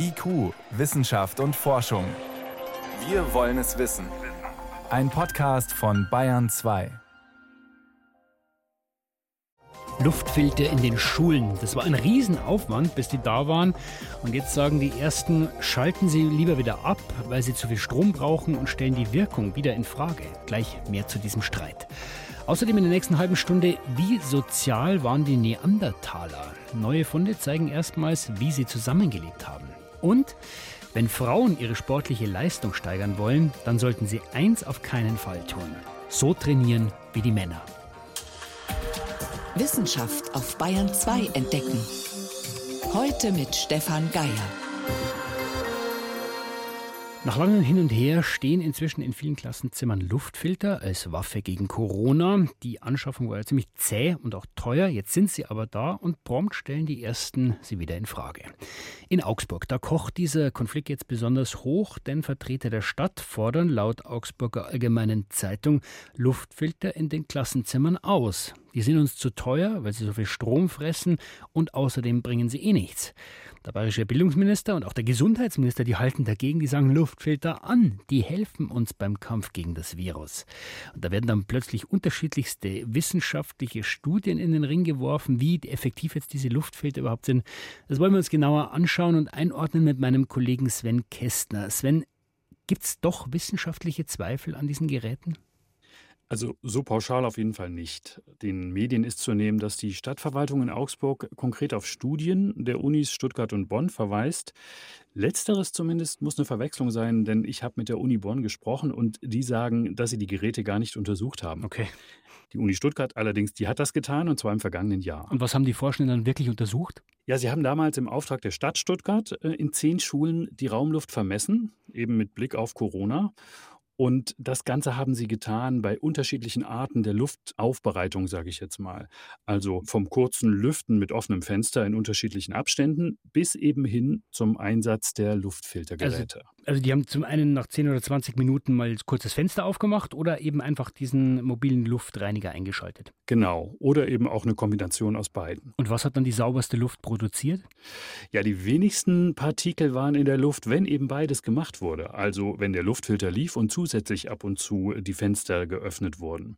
IQ, Wissenschaft und Forschung. Wir wollen es wissen. Ein Podcast von Bayern 2. Luftfilter in den Schulen. Das war ein Riesenaufwand, bis die da waren. Und jetzt sagen die Ersten, schalten Sie lieber wieder ab, weil Sie zu viel Strom brauchen und stellen die Wirkung wieder in Frage. Gleich mehr zu diesem Streit. Außerdem in der nächsten halben Stunde, wie sozial waren die Neandertaler? Neue Funde zeigen erstmals, wie sie zusammengelebt haben. Und wenn Frauen ihre sportliche Leistung steigern wollen, dann sollten sie eins auf keinen Fall tun. So trainieren wie die Männer. Wissenschaft auf Bayern 2 entdecken. Heute mit Stefan Geier. Nach langem Hin und Her stehen inzwischen in vielen Klassenzimmern Luftfilter als Waffe gegen Corona. Die Anschaffung war ja ziemlich zäh und auch teuer. Jetzt sind sie aber da und prompt stellen die ersten sie wieder in Frage. In Augsburg, da kocht dieser Konflikt jetzt besonders hoch, denn Vertreter der Stadt fordern laut Augsburger Allgemeinen Zeitung Luftfilter in den Klassenzimmern aus. Die sind uns zu teuer, weil sie so viel Strom fressen und außerdem bringen sie eh nichts. Der bayerische Bildungsminister und auch der Gesundheitsminister, die halten dagegen, die sagen Luftfilter an, die helfen uns beim Kampf gegen das Virus. Und da werden dann plötzlich unterschiedlichste wissenschaftliche Studien in den Ring geworfen, wie effektiv jetzt diese Luftfilter überhaupt sind. Das wollen wir uns genauer anschauen und einordnen mit meinem Kollegen Sven Kästner. Sven, gibt es doch wissenschaftliche Zweifel an diesen Geräten? Also so pauschal auf jeden Fall nicht. Den Medien ist zu nehmen, dass die Stadtverwaltung in Augsburg konkret auf Studien der Unis Stuttgart und Bonn verweist. Letzteres zumindest muss eine Verwechslung sein, denn ich habe mit der Uni Bonn gesprochen und die sagen, dass sie die Geräte gar nicht untersucht haben. Okay. Die Uni Stuttgart allerdings, die hat das getan und zwar im vergangenen Jahr. Und was haben die Forschenden dann wirklich untersucht? Ja, sie haben damals im Auftrag der Stadt Stuttgart äh, in zehn Schulen die Raumluft vermessen, eben mit Blick auf Corona. Und das Ganze haben sie getan bei unterschiedlichen Arten der Luftaufbereitung, sage ich jetzt mal. Also vom kurzen Lüften mit offenem Fenster in unterschiedlichen Abständen bis eben hin zum Einsatz der Luftfiltergeräte. Also, also die haben zum einen nach 10 oder 20 Minuten mal kurz das Fenster aufgemacht oder eben einfach diesen mobilen Luftreiniger eingeschaltet. Genau. Oder eben auch eine Kombination aus beiden. Und was hat dann die sauberste Luft produziert? Ja, die wenigsten Partikel waren in der Luft, wenn eben beides gemacht wurde. Also wenn der Luftfilter lief und zusätzlich zusätzlich ab und zu die Fenster geöffnet wurden.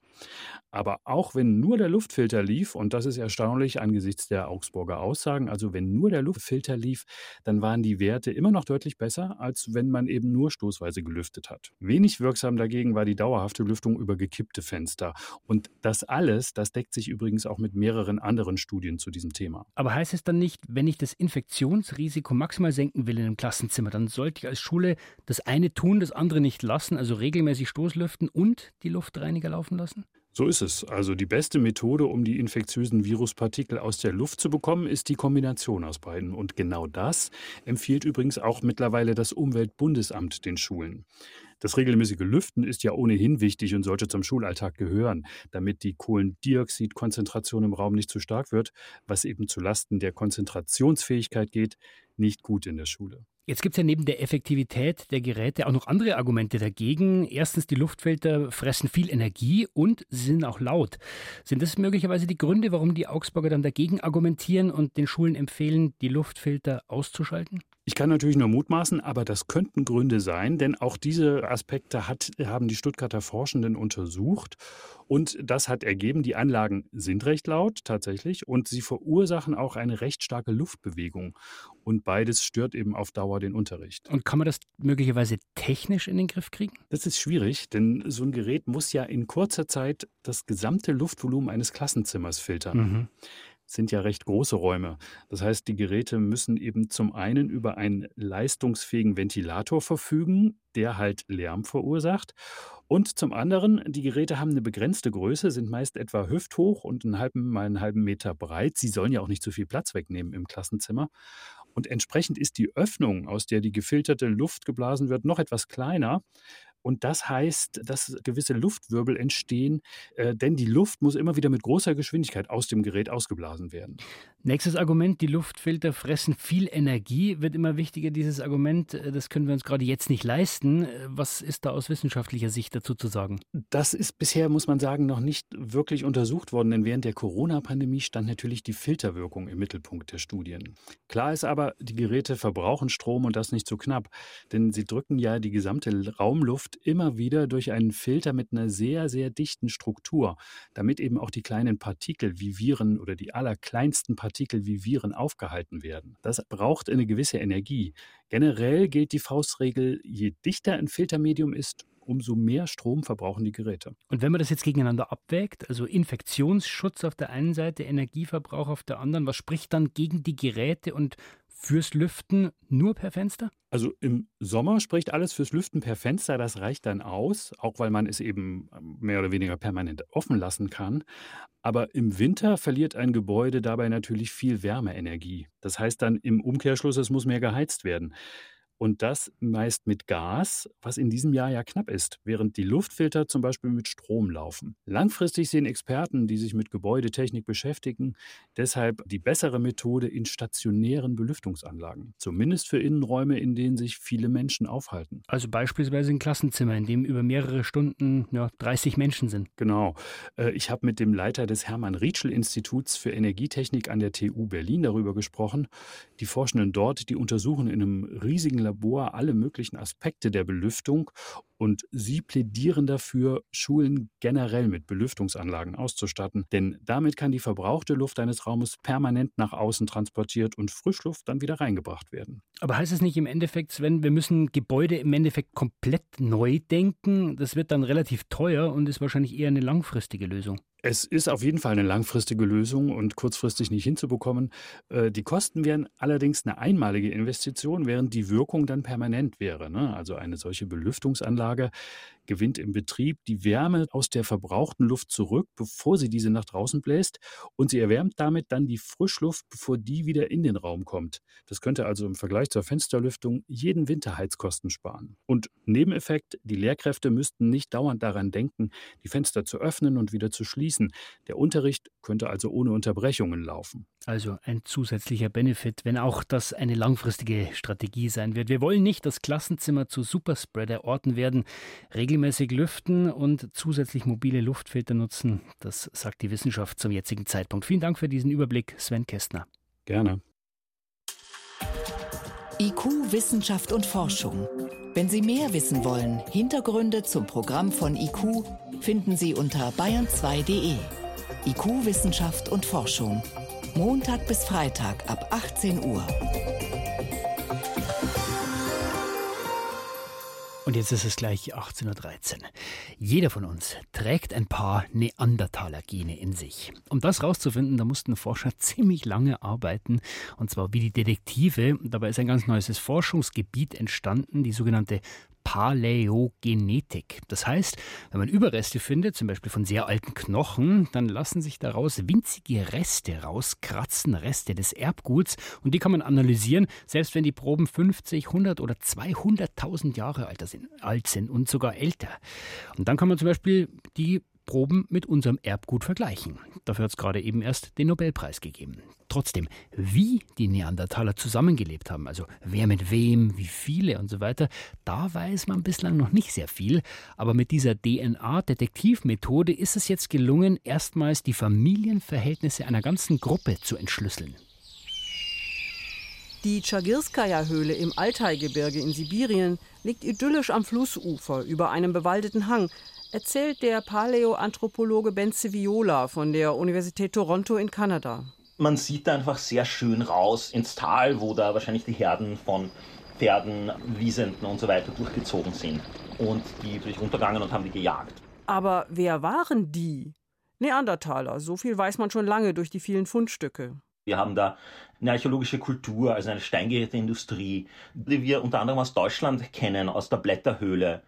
Aber auch wenn nur der Luftfilter lief, und das ist erstaunlich angesichts der Augsburger Aussagen, also wenn nur der Luftfilter lief, dann waren die Werte immer noch deutlich besser, als wenn man eben nur stoßweise gelüftet hat. Wenig wirksam dagegen war die dauerhafte Lüftung über gekippte Fenster. Und das alles, das deckt sich übrigens auch mit mehreren anderen Studien zu diesem Thema. Aber heißt es dann nicht, wenn ich das Infektionsrisiko maximal senken will in einem Klassenzimmer, dann sollte ich als Schule das eine tun, das andere nicht lassen, also regelmäßig Stoßlüften und die Luftreiniger laufen lassen? So ist es. Also die beste Methode, um die infektiösen Viruspartikel aus der Luft zu bekommen, ist die Kombination aus beiden. Und genau das empfiehlt übrigens auch mittlerweile das Umweltbundesamt den Schulen. Das regelmäßige Lüften ist ja ohnehin wichtig und sollte zum Schulalltag gehören, damit die Kohlendioxidkonzentration im Raum nicht zu stark wird, was eben zu Lasten der Konzentrationsfähigkeit geht, nicht gut in der Schule. Jetzt gibt es ja neben der Effektivität der Geräte auch noch andere Argumente dagegen. Erstens, die Luftfilter fressen viel Energie und sie sind auch laut. Sind das möglicherweise die Gründe, warum die Augsburger dann dagegen argumentieren und den Schulen empfehlen, die Luftfilter auszuschalten? Ich kann natürlich nur mutmaßen, aber das könnten Gründe sein, denn auch diese Aspekte hat, haben die Stuttgarter Forschenden untersucht. Und das hat ergeben, die Anlagen sind recht laut tatsächlich und sie verursachen auch eine recht starke Luftbewegung. Und beides stört eben auf Dauer den Unterricht. Und kann man das möglicherweise technisch in den Griff kriegen? Das ist schwierig, denn so ein Gerät muss ja in kurzer Zeit das gesamte Luftvolumen eines Klassenzimmers filtern. Mhm sind ja recht große Räume. Das heißt, die Geräte müssen eben zum einen über einen leistungsfähigen Ventilator verfügen, der halt Lärm verursacht. Und zum anderen, die Geräte haben eine begrenzte Größe, sind meist etwa hüfthoch und einen halben mal einen halben Meter breit. Sie sollen ja auch nicht zu viel Platz wegnehmen im Klassenzimmer. Und entsprechend ist die Öffnung, aus der die gefilterte Luft geblasen wird, noch etwas kleiner. Und das heißt, dass gewisse Luftwirbel entstehen, äh, denn die Luft muss immer wieder mit großer Geschwindigkeit aus dem Gerät ausgeblasen werden. Nächstes Argument, die Luftfilter fressen viel Energie, wird immer wichtiger, dieses Argument, äh, das können wir uns gerade jetzt nicht leisten. Äh, was ist da aus wissenschaftlicher Sicht dazu zu sagen? Das ist bisher, muss man sagen, noch nicht wirklich untersucht worden, denn während der Corona-Pandemie stand natürlich die Filterwirkung im Mittelpunkt der Studien. Klar ist aber, die Geräte verbrauchen Strom und das nicht zu so knapp, denn sie drücken ja die gesamte Raumluft immer wieder durch einen Filter mit einer sehr, sehr dichten Struktur, damit eben auch die kleinen Partikel wie Viren oder die allerkleinsten Partikel Partikel wie Viren aufgehalten werden. Das braucht eine gewisse Energie. Generell gilt die Faustregel, je dichter ein Filtermedium ist, umso mehr Strom verbrauchen die Geräte. Und wenn man das jetzt gegeneinander abwägt, also Infektionsschutz auf der einen Seite, Energieverbrauch auf der anderen, was spricht dann gegen die Geräte und fürs Lüften nur per Fenster? Also im Sommer spricht alles fürs Lüften per Fenster, das reicht dann aus, auch weil man es eben ähm, mehr oder weniger permanent offen lassen kann. Aber im Winter verliert ein Gebäude dabei natürlich viel Wärmeenergie. Das heißt dann im Umkehrschluss, es muss mehr geheizt werden. Und das meist mit Gas, was in diesem Jahr ja knapp ist, während die Luftfilter zum Beispiel mit Strom laufen. Langfristig sehen Experten, die sich mit Gebäudetechnik beschäftigen, deshalb die bessere Methode in stationären Belüftungsanlagen. Zumindest für Innenräume, in denen sich viele Menschen aufhalten. Also beispielsweise ein Klassenzimmer, in dem über mehrere Stunden ja, 30 Menschen sind. Genau. Äh, ich habe mit dem Leiter des Hermann-Rietschel-Instituts für Energietechnik an der TU Berlin darüber gesprochen. Die Forschenden dort, die untersuchen in einem riesigen Labor alle möglichen Aspekte der Belüftung und sie plädieren dafür, Schulen generell mit Belüftungsanlagen auszustatten, denn damit kann die verbrauchte Luft eines Raumes permanent nach außen transportiert und Frischluft dann wieder reingebracht werden. Aber heißt es nicht im Endeffekt, Sven, wir müssen Gebäude im Endeffekt komplett neu denken? Das wird dann relativ teuer und ist wahrscheinlich eher eine langfristige Lösung. Es ist auf jeden Fall eine langfristige Lösung und kurzfristig nicht hinzubekommen. Äh, die Kosten wären allerdings eine einmalige Investition, während die Wirkung dann permanent wäre. Ne? Also eine solche Belüftungsanlage Frage, gewinnt im Betrieb die Wärme aus der verbrauchten Luft zurück, bevor sie diese nach draußen bläst und sie erwärmt damit dann die Frischluft, bevor die wieder in den Raum kommt. Das könnte also im Vergleich zur Fensterlüftung jeden Winter Heizkosten sparen. Und Nebeneffekt, die Lehrkräfte müssten nicht dauernd daran denken, die Fenster zu öffnen und wieder zu schließen. Der Unterricht könnte also ohne Unterbrechungen laufen. Also ein zusätzlicher Benefit, wenn auch das eine langfristige Strategie sein wird. Wir wollen nicht, dass Klassenzimmer zu Superspreader-Orten werden. Regelmäßig lüften und zusätzlich mobile Luftfilter nutzen, das sagt die Wissenschaft zum jetzigen Zeitpunkt. Vielen Dank für diesen Überblick, Sven Kästner. Gerne. IQ, Wissenschaft und Forschung. Wenn Sie mehr wissen wollen, Hintergründe zum Programm von IQ finden Sie unter bayern2.de. IQ, Wissenschaft und Forschung. Montag bis Freitag ab 18 Uhr. Und jetzt ist es gleich 18.13 Uhr. Jeder von uns trägt ein paar Neandertaler-Gene in sich. Um das herauszufinden, da mussten Forscher ziemlich lange arbeiten, und zwar wie die Detektive. Dabei ist ein ganz neues Forschungsgebiet entstanden, die sogenannte Paläogenetik. Das heißt, wenn man Überreste findet, zum Beispiel von sehr alten Knochen, dann lassen sich daraus winzige Reste rauskratzen, Reste des Erbguts, und die kann man analysieren, selbst wenn die Proben 50, 100 oder 200.000 Jahre alt sind und sogar älter. Und dann kann man zum Beispiel die Proben mit unserem Erbgut vergleichen. Dafür hat es gerade eben erst den Nobelpreis gegeben. Trotzdem, wie die Neandertaler zusammengelebt haben, also wer mit wem, wie viele und so weiter, da weiß man bislang noch nicht sehr viel. Aber mit dieser DNA-Detektivmethode ist es jetzt gelungen, erstmals die Familienverhältnisse einer ganzen Gruppe zu entschlüsseln. Die Tschagirskaja-Höhle im Altai-Gebirge in Sibirien liegt idyllisch am Flussufer über einem bewaldeten Hang, erzählt der Paläoanthropologe Ben Viola von der Universität Toronto in Kanada. Man sieht da einfach sehr schön raus ins Tal, wo da wahrscheinlich die Herden von Pferden, Wiesenden und so weiter durchgezogen sind. Und die sind runtergegangen und haben die gejagt. Aber wer waren die? Neandertaler, so viel weiß man schon lange durch die vielen Fundstücke. Wir haben da eine archäologische Kultur, also eine Steingeräteindustrie, die wir unter anderem aus Deutschland kennen, aus der Blätterhöhle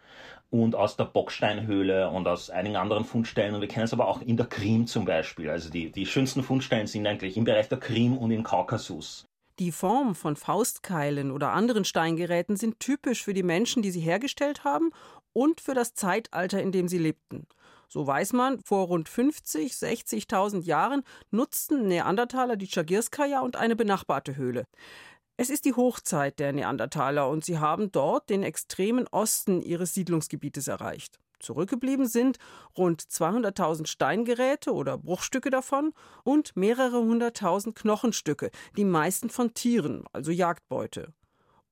und aus der Bocksteinhöhle und aus einigen anderen Fundstellen. Und wir kennen es aber auch in der Krim zum Beispiel. Also die, die schönsten Fundstellen sind eigentlich im Bereich der Krim und im Kaukasus. Die Form von Faustkeilen oder anderen Steingeräten sind typisch für die Menschen, die sie hergestellt haben und für das Zeitalter, in dem sie lebten. So weiß man, vor rund 50, 60.000 Jahren nutzten Neandertaler die Chagirskaja und eine benachbarte Höhle. Es ist die Hochzeit der Neandertaler und sie haben dort den extremen Osten ihres Siedlungsgebietes erreicht. Zurückgeblieben sind rund 200.000 Steingeräte oder Bruchstücke davon und mehrere hunderttausend Knochenstücke, die meisten von Tieren, also Jagdbeute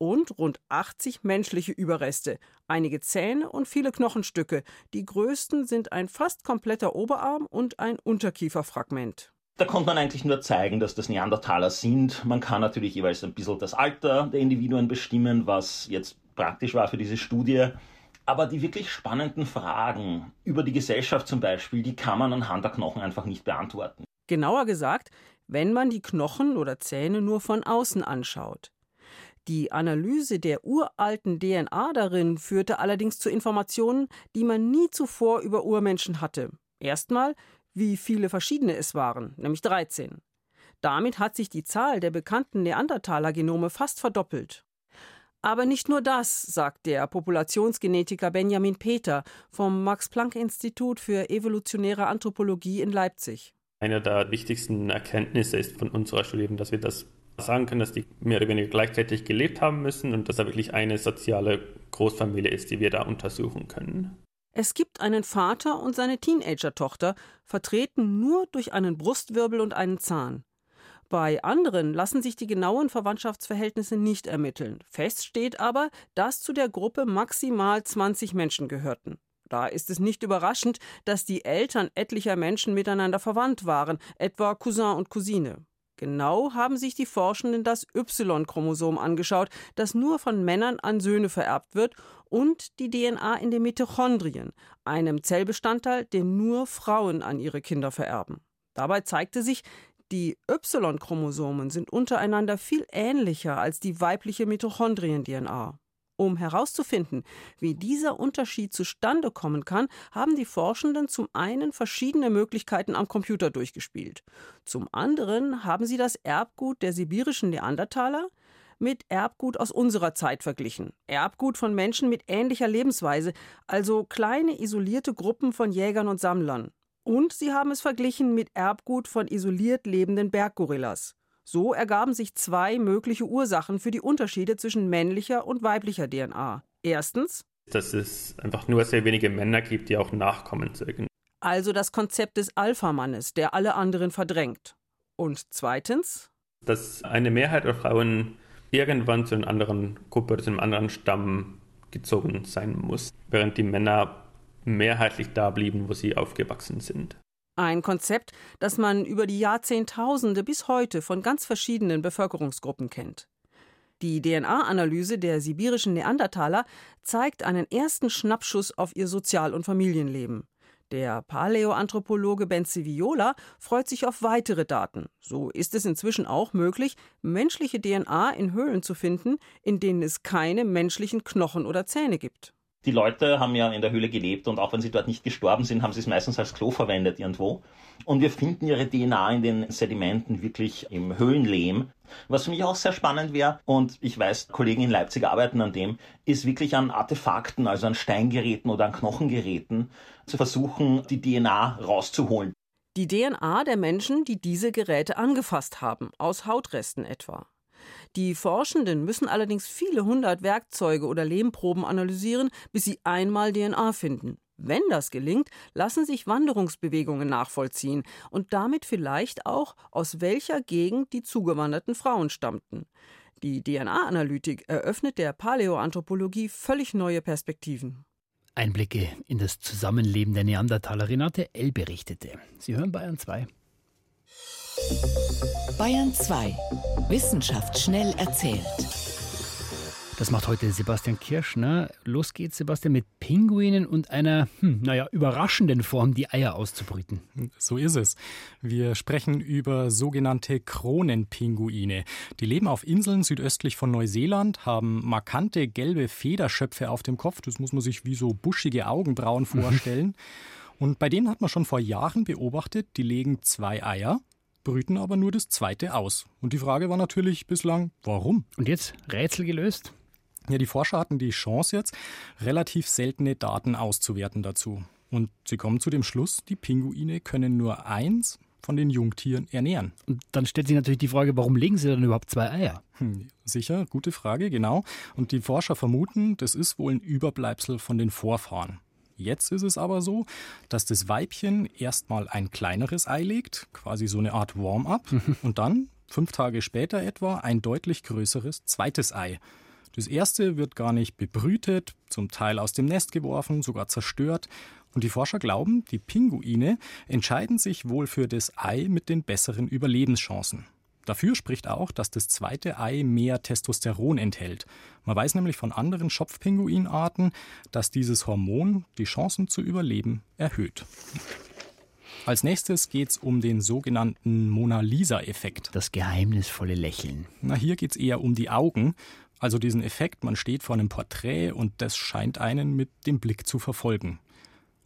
und rund 80 menschliche Überreste, einige Zähne und viele Knochenstücke. Die größten sind ein fast kompletter Oberarm und ein Unterkieferfragment. Da konnte man eigentlich nur zeigen, dass das Neandertaler sind. Man kann natürlich jeweils ein bisschen das Alter der Individuen bestimmen, was jetzt praktisch war für diese Studie. Aber die wirklich spannenden Fragen über die Gesellschaft zum Beispiel, die kann man anhand der Knochen einfach nicht beantworten. Genauer gesagt, wenn man die Knochen oder Zähne nur von außen anschaut. Die Analyse der uralten DNA darin führte allerdings zu Informationen, die man nie zuvor über Urmenschen hatte. Erstmal, wie viele verschiedene es waren, nämlich 13. Damit hat sich die Zahl der bekannten Neandertaler-Genome fast verdoppelt. Aber nicht nur das, sagt der Populationsgenetiker Benjamin Peter vom Max-Planck-Institut für evolutionäre Anthropologie in Leipzig. Eine der wichtigsten Erkenntnisse ist von unserer Studie, dass wir das sagen können, dass die mehr oder weniger gleichzeitig gelebt haben müssen und dass da wirklich eine soziale Großfamilie ist, die wir da untersuchen können. Es gibt einen Vater und seine Teenager-Tochter, vertreten nur durch einen Brustwirbel und einen Zahn. Bei anderen lassen sich die genauen Verwandtschaftsverhältnisse nicht ermitteln. Fest steht aber, dass zu der Gruppe maximal 20 Menschen gehörten. Da ist es nicht überraschend, dass die Eltern etlicher Menschen miteinander verwandt waren, etwa Cousin und Cousine. Genau haben sich die Forschenden das Y-Chromosom angeschaut, das nur von Männern an Söhne vererbt wird, und die DNA in den Mitochondrien, einem Zellbestandteil, den nur Frauen an ihre Kinder vererben. Dabei zeigte sich, die Y-Chromosomen sind untereinander viel ähnlicher als die weibliche Mitochondrien-DNA. Um herauszufinden, wie dieser Unterschied zustande kommen kann, haben die Forschenden zum einen verschiedene Möglichkeiten am Computer durchgespielt. Zum anderen haben sie das Erbgut der sibirischen Neandertaler mit Erbgut aus unserer Zeit verglichen. Erbgut von Menschen mit ähnlicher Lebensweise, also kleine isolierte Gruppen von Jägern und Sammlern. Und sie haben es verglichen mit Erbgut von isoliert lebenden Berggorillas. So ergaben sich zwei mögliche Ursachen für die Unterschiede zwischen männlicher und weiblicher DNA. Erstens, dass es einfach nur sehr wenige Männer gibt, die auch Nachkommen zeugen. Also das Konzept des Alpha-Mannes, der alle anderen verdrängt. Und zweitens, dass eine Mehrheit der Frauen irgendwann zu einer anderen Gruppe oder zu einem anderen Stamm gezogen sein muss, während die Männer mehrheitlich da blieben, wo sie aufgewachsen sind. Ein Konzept, das man über die Jahrzehntausende bis heute von ganz verschiedenen Bevölkerungsgruppen kennt. Die DNA-Analyse der sibirischen Neandertaler zeigt einen ersten Schnappschuss auf ihr Sozial- und Familienleben. Der Paläoanthropologe Benzi Viola freut sich auf weitere Daten. So ist es inzwischen auch möglich, menschliche DNA in Höhlen zu finden, in denen es keine menschlichen Knochen oder Zähne gibt. Die Leute haben ja in der Höhle gelebt und auch wenn sie dort nicht gestorben sind, haben sie es meistens als Klo verwendet irgendwo. Und wir finden ihre DNA in den Sedimenten wirklich im Höhlenlehm. Was für mich auch sehr spannend wäre, und ich weiß, Kollegen in Leipzig arbeiten an dem, ist wirklich an Artefakten, also an Steingeräten oder an Knochengeräten, zu versuchen, die DNA rauszuholen. Die DNA der Menschen, die diese Geräte angefasst haben, aus Hautresten etwa. Die Forschenden müssen allerdings viele hundert Werkzeuge oder Lehmproben analysieren, bis sie einmal DNA finden. Wenn das gelingt, lassen sich Wanderungsbewegungen nachvollziehen und damit vielleicht auch, aus welcher Gegend die zugewanderten Frauen stammten. Die DNA-Analytik eröffnet der Paläoanthropologie völlig neue Perspektiven. Einblicke in das Zusammenleben der Neandertaler Renate L. berichtete. Sie hören Bayern 2. Bayern 2. Wissenschaft schnell erzählt. Das macht heute Sebastian Kirschner. Los geht's, Sebastian, mit Pinguinen und einer, hm, naja, überraschenden Form, die Eier auszubrüten. So ist es. Wir sprechen über sogenannte Kronenpinguine. Die leben auf Inseln südöstlich von Neuseeland, haben markante gelbe Federschöpfe auf dem Kopf. Das muss man sich wie so buschige Augenbrauen vorstellen. Und bei denen hat man schon vor Jahren beobachtet, die legen zwei Eier brüten aber nur das zweite aus. Und die Frage war natürlich bislang, warum? Und jetzt Rätsel gelöst? Ja, die Forscher hatten die Chance jetzt, relativ seltene Daten auszuwerten dazu. Und sie kommen zu dem Schluss, die Pinguine können nur eins von den Jungtieren ernähren. Und dann stellt sich natürlich die Frage, warum legen sie dann überhaupt zwei Eier? Hm, sicher, gute Frage, genau. Und die Forscher vermuten, das ist wohl ein Überbleibsel von den Vorfahren. Jetzt ist es aber so, dass das Weibchen erstmal ein kleineres Ei legt, quasi so eine Art Warm-up, und dann, fünf Tage später etwa, ein deutlich größeres zweites Ei. Das erste wird gar nicht bebrütet, zum Teil aus dem Nest geworfen, sogar zerstört. Und die Forscher glauben, die Pinguine entscheiden sich wohl für das Ei mit den besseren Überlebenschancen. Dafür spricht auch, dass das zweite Ei mehr Testosteron enthält. Man weiß nämlich von anderen Schopfpinguinarten, dass dieses Hormon die Chancen zu überleben erhöht. Als nächstes geht es um den sogenannten Mona Lisa-Effekt. Das geheimnisvolle Lächeln. Na, hier geht es eher um die Augen. Also diesen Effekt, man steht vor einem Porträt und das scheint einen mit dem Blick zu verfolgen.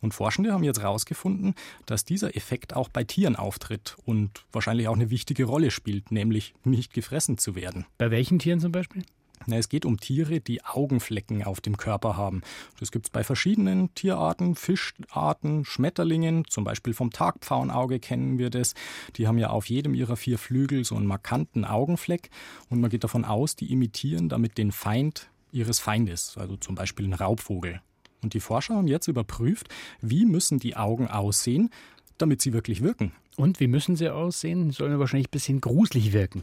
Und Forschende haben jetzt herausgefunden, dass dieser Effekt auch bei Tieren auftritt und wahrscheinlich auch eine wichtige Rolle spielt, nämlich nicht gefressen zu werden. Bei welchen Tieren zum Beispiel? Na, es geht um Tiere, die Augenflecken auf dem Körper haben. Das gibt es bei verschiedenen Tierarten, Fischarten, Schmetterlingen, zum Beispiel vom Tagpfauenauge kennen wir das. Die haben ja auf jedem ihrer vier Flügel so einen markanten Augenfleck und man geht davon aus, die imitieren damit den Feind ihres Feindes, also zum Beispiel einen Raubvogel. Und die Forscher haben jetzt überprüft, wie müssen die Augen aussehen, damit sie wirklich wirken. Und wie müssen sie aussehen? Sollen wahrscheinlich ein bisschen gruselig wirken.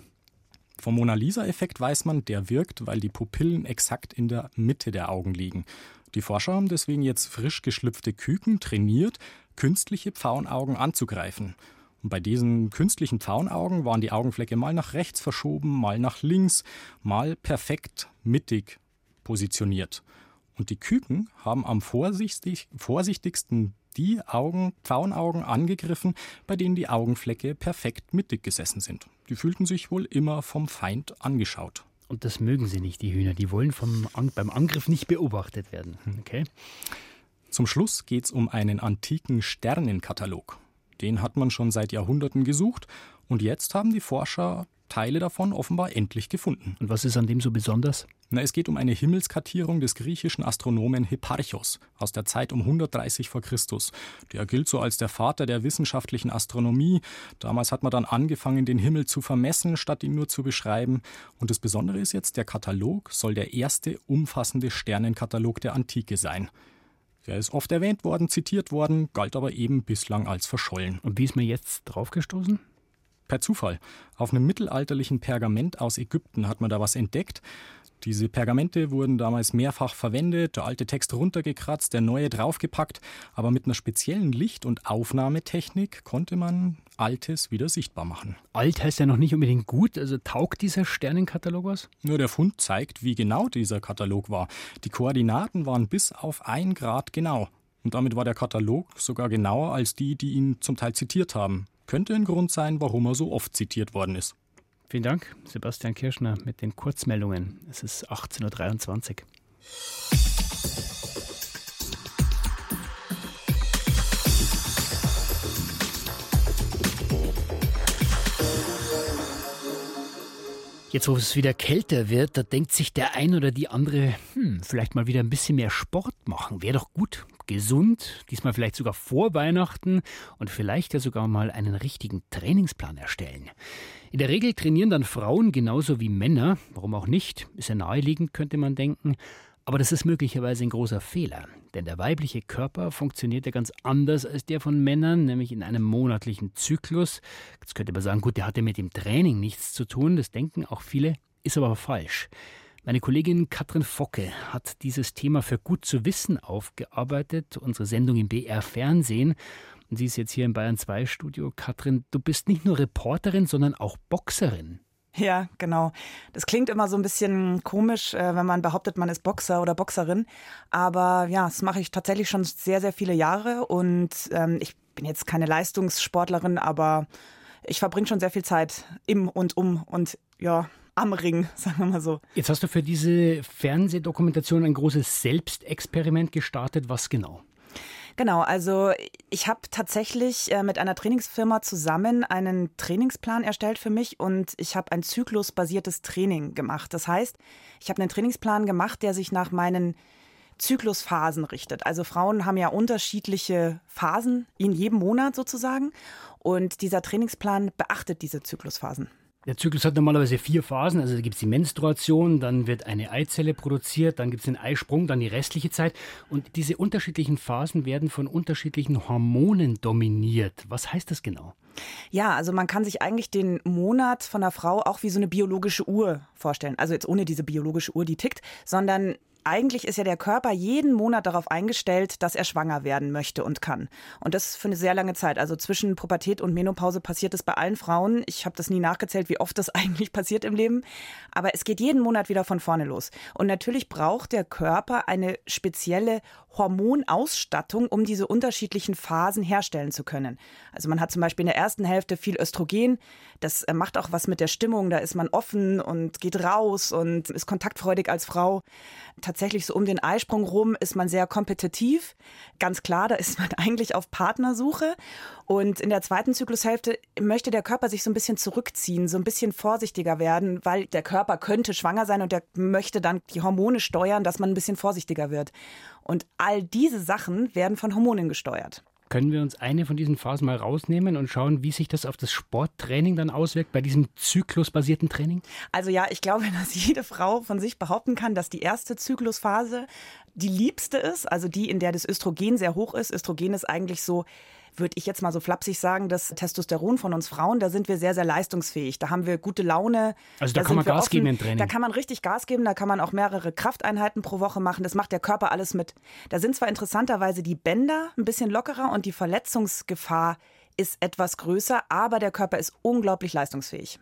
Vom Mona Lisa-Effekt weiß man, der wirkt, weil die Pupillen exakt in der Mitte der Augen liegen. Die Forscher haben deswegen jetzt frisch geschlüpfte Küken trainiert, künstliche Pfauenaugen anzugreifen. Und bei diesen künstlichen Pfauenaugen waren die Augenflecke mal nach rechts verschoben, mal nach links, mal perfekt mittig positioniert. Und die Küken haben am vorsichtig, vorsichtigsten die Augen, Pfauenaugen angegriffen, bei denen die Augenflecke perfekt mittig gesessen sind. Die fühlten sich wohl immer vom Feind angeschaut. Und das mögen sie nicht, die Hühner. Die wollen vom, beim Angriff nicht beobachtet werden. Hm. Okay. Zum Schluss geht es um einen antiken Sternenkatalog. Den hat man schon seit Jahrhunderten gesucht und jetzt haben die Forscher Teile davon offenbar endlich gefunden. Und was ist an dem so besonders? Na, es geht um eine Himmelskartierung des griechischen Astronomen Hipparchos aus der Zeit um 130 vor Christus. Der gilt so als der Vater der wissenschaftlichen Astronomie. Damals hat man dann angefangen, den Himmel zu vermessen, statt ihn nur zu beschreiben. Und das Besondere ist jetzt, der Katalog soll der erste umfassende Sternenkatalog der Antike sein. Er ist oft erwähnt worden, zitiert worden, galt aber eben bislang als verschollen. Und wie ist man jetzt draufgestoßen? Per Zufall. Auf einem mittelalterlichen Pergament aus Ägypten hat man da was entdeckt. Diese Pergamente wurden damals mehrfach verwendet, der alte Text runtergekratzt, der neue draufgepackt, aber mit einer speziellen Licht- und Aufnahmetechnik konnte man Altes wieder sichtbar machen. Alt heißt ja noch nicht unbedingt gut, also taugt dieser Sternenkatalog was? Nur der Fund zeigt, wie genau dieser Katalog war. Die Koordinaten waren bis auf ein Grad genau. Und damit war der Katalog sogar genauer als die, die ihn zum Teil zitiert haben könnte ein Grund sein, warum er so oft zitiert worden ist. Vielen Dank, Sebastian Kirschner, mit den Kurzmeldungen. Es ist 18.23 Uhr. Jetzt, wo es wieder kälter wird, da denkt sich der ein oder die andere, hm, vielleicht mal wieder ein bisschen mehr Sport machen. Wäre doch gut gesund, diesmal vielleicht sogar vor Weihnachten und vielleicht ja sogar mal einen richtigen Trainingsplan erstellen. In der Regel trainieren dann Frauen genauso wie Männer, warum auch nicht, ist ja naheliegend, könnte man denken. Aber das ist möglicherweise ein großer Fehler, denn der weibliche Körper funktioniert ja ganz anders als der von Männern, nämlich in einem monatlichen Zyklus. Jetzt könnte man sagen, gut, der hat ja mit dem Training nichts zu tun, das denken auch viele, ist aber falsch. Meine Kollegin Katrin Focke hat dieses Thema für gut zu wissen aufgearbeitet, unsere Sendung im BR Fernsehen. Und sie ist jetzt hier im Bayern 2 Studio. Katrin, du bist nicht nur Reporterin, sondern auch Boxerin. Ja, genau. Das klingt immer so ein bisschen komisch, äh, wenn man behauptet, man ist Boxer oder Boxerin. Aber ja, das mache ich tatsächlich schon sehr, sehr viele Jahre. Und ähm, ich bin jetzt keine Leistungssportlerin, aber ich verbringe schon sehr viel Zeit im und um und ja, am Ring, sagen wir mal so. Jetzt hast du für diese Fernsehdokumentation ein großes Selbstexperiment gestartet. Was genau? Genau, also ich habe tatsächlich äh, mit einer Trainingsfirma zusammen einen Trainingsplan erstellt für mich und ich habe ein zyklusbasiertes Training gemacht. Das heißt, ich habe einen Trainingsplan gemacht, der sich nach meinen Zyklusphasen richtet. Also Frauen haben ja unterschiedliche Phasen in jedem Monat sozusagen. Und dieser Trainingsplan beachtet diese Zyklusphasen. Der Zyklus hat normalerweise vier Phasen. Also da gibt es die Menstruation, dann wird eine Eizelle produziert, dann gibt es den Eisprung, dann die restliche Zeit. Und diese unterschiedlichen Phasen werden von unterschiedlichen Hormonen dominiert. Was heißt das genau? Ja, also man kann sich eigentlich den Monat von einer Frau auch wie so eine biologische Uhr vorstellen. Also jetzt ohne diese biologische Uhr, die tickt, sondern eigentlich ist ja der Körper jeden Monat darauf eingestellt, dass er schwanger werden möchte und kann. Und das für eine sehr lange Zeit. Also zwischen Pubertät und Menopause passiert es bei allen Frauen. Ich habe das nie nachgezählt, wie oft das eigentlich passiert im Leben. Aber es geht jeden Monat wieder von vorne los. Und natürlich braucht der Körper eine spezielle Hormonausstattung, um diese unterschiedlichen Phasen herstellen zu können. Also man hat zum Beispiel in der ersten Hälfte viel Östrogen. Das äh, macht auch was mit der Stimmung. Da ist man offen und geht raus und ist kontaktfreudig als Frau. Tatsächlich so um den Eisprung rum ist man sehr kompetitiv. Ganz klar, da ist man eigentlich auf Partnersuche. Und in der zweiten Zyklushälfte möchte der Körper sich so ein bisschen zurückziehen, so ein bisschen vorsichtiger werden, weil der Körper könnte schwanger sein und der möchte dann die Hormone steuern, dass man ein bisschen vorsichtiger wird. Und all diese Sachen werden von Hormonen gesteuert. Können wir uns eine von diesen Phasen mal rausnehmen und schauen, wie sich das auf das Sporttraining dann auswirkt, bei diesem zyklusbasierten Training? Also ja, ich glaube, dass jede Frau von sich behaupten kann, dass die erste Zyklusphase die liebste ist, also die, in der das Östrogen sehr hoch ist. Östrogen ist eigentlich so würde ich jetzt mal so flapsig sagen, das Testosteron von uns Frauen, da sind wir sehr, sehr leistungsfähig. Da haben wir gute Laune. Also da, da kann man Gas offen. geben im Training. Da kann man richtig Gas geben, da kann man auch mehrere Krafteinheiten pro Woche machen. Das macht der Körper alles mit. Da sind zwar interessanterweise die Bänder ein bisschen lockerer und die Verletzungsgefahr ist etwas größer, aber der Körper ist unglaublich leistungsfähig.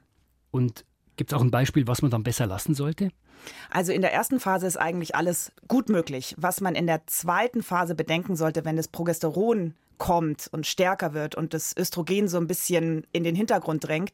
Und Gibt es auch ein Beispiel, was man dann besser lassen sollte? Also in der ersten Phase ist eigentlich alles gut möglich. Was man in der zweiten Phase bedenken sollte, wenn das Progesteron kommt und stärker wird und das Östrogen so ein bisschen in den Hintergrund drängt,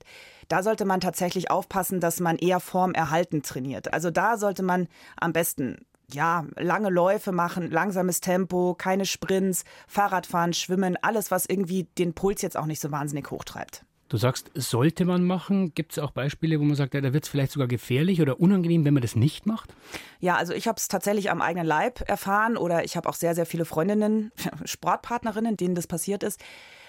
da sollte man tatsächlich aufpassen, dass man eher formerhaltend trainiert. Also da sollte man am besten ja, lange Läufe machen, langsames Tempo, keine Sprints, Fahrradfahren, Schwimmen, alles, was irgendwie den Puls jetzt auch nicht so wahnsinnig hochtreibt. Du sagst, sollte man machen. Gibt es auch Beispiele, wo man sagt, ja, da wird es vielleicht sogar gefährlich oder unangenehm, wenn man das nicht macht? Ja, also ich habe es tatsächlich am eigenen Leib erfahren oder ich habe auch sehr, sehr viele Freundinnen, Sportpartnerinnen, denen das passiert ist.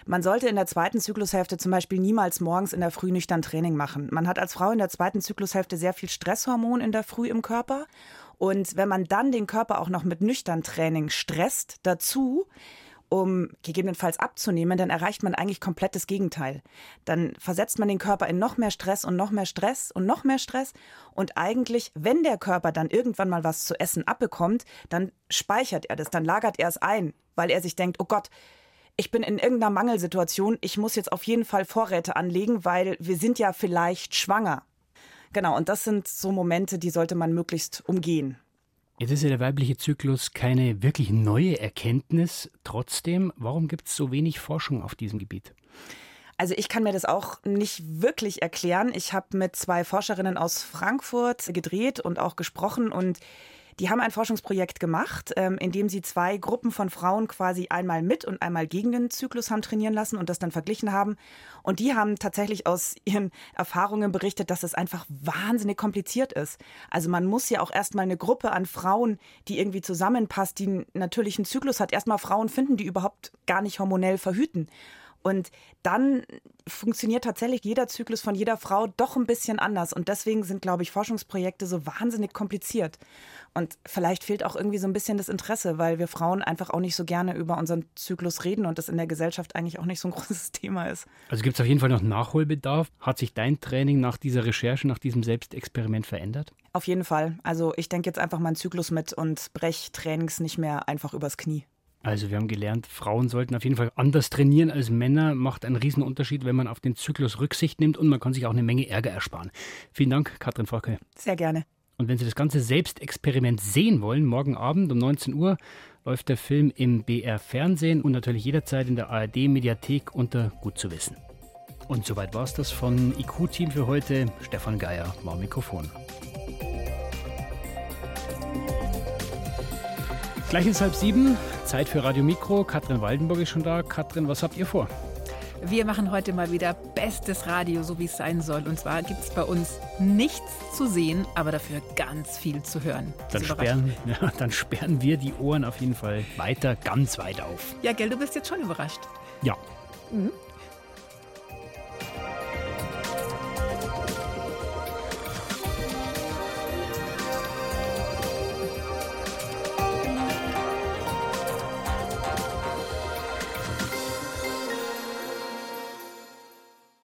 Man sollte in der zweiten Zyklushälfte zum Beispiel niemals morgens in der Früh nüchtern Training machen. Man hat als Frau in der zweiten Zyklushälfte sehr viel Stresshormon in der Früh im Körper. Und wenn man dann den Körper auch noch mit nüchtern Training stresst dazu, um gegebenenfalls abzunehmen, dann erreicht man eigentlich komplett das Gegenteil. Dann versetzt man den Körper in noch mehr Stress und noch mehr Stress und noch mehr Stress. Und eigentlich, wenn der Körper dann irgendwann mal was zu essen abbekommt, dann speichert er das, dann lagert er es ein, weil er sich denkt, oh Gott, ich bin in irgendeiner Mangelsituation, ich muss jetzt auf jeden Fall Vorräte anlegen, weil wir sind ja vielleicht schwanger. Genau, und das sind so Momente, die sollte man möglichst umgehen. Jetzt ist ja der weibliche Zyklus keine wirklich neue Erkenntnis. Trotzdem, warum gibt es so wenig Forschung auf diesem Gebiet? Also ich kann mir das auch nicht wirklich erklären. Ich habe mit zwei Forscherinnen aus Frankfurt gedreht und auch gesprochen und die haben ein Forschungsprojekt gemacht, ähm, in dem sie zwei Gruppen von Frauen quasi einmal mit und einmal gegen den Zyklus haben trainieren lassen und das dann verglichen haben. Und die haben tatsächlich aus ihren Erfahrungen berichtet, dass es einfach wahnsinnig kompliziert ist. Also man muss ja auch erstmal eine Gruppe an Frauen, die irgendwie zusammenpasst, die einen natürlichen Zyklus hat, erstmal Frauen finden, die überhaupt gar nicht hormonell verhüten. Und dann funktioniert tatsächlich jeder Zyklus von jeder Frau doch ein bisschen anders. Und deswegen sind, glaube ich, Forschungsprojekte so wahnsinnig kompliziert. Und vielleicht fehlt auch irgendwie so ein bisschen das Interesse, weil wir Frauen einfach auch nicht so gerne über unseren Zyklus reden und das in der Gesellschaft eigentlich auch nicht so ein großes Thema ist. Also gibt es auf jeden Fall noch Nachholbedarf. Hat sich dein Training nach dieser Recherche, nach diesem Selbstexperiment verändert? Auf jeden Fall. Also ich denke jetzt einfach meinen Zyklus mit und brech Trainings nicht mehr einfach übers Knie. Also wir haben gelernt, Frauen sollten auf jeden Fall anders trainieren als Männer. Macht einen Riesenunterschied, wenn man auf den Zyklus Rücksicht nimmt und man kann sich auch eine Menge Ärger ersparen. Vielen Dank, Katrin Frocke. Sehr gerne. Und wenn Sie das ganze Selbstexperiment sehen wollen, morgen Abend um 19 Uhr läuft der Film im BR Fernsehen und natürlich jederzeit in der ARD Mediathek unter Gut zu wissen. Und soweit war es das von IQ-Team für heute. Stefan Geier war Mikrofon. Gleich ist halb sieben, Zeit für Radio Mikro. Katrin Waldenburg ist schon da. Katrin, was habt ihr vor? Wir machen heute mal wieder Best bestes Radio, so wie es sein soll. Und zwar gibt es bei uns nichts zu sehen, aber dafür ganz viel zu hören. Dann sperren, ja, dann sperren wir die Ohren auf jeden Fall weiter, ganz weit auf. Ja, gell, du bist jetzt schon überrascht. Ja. Mhm.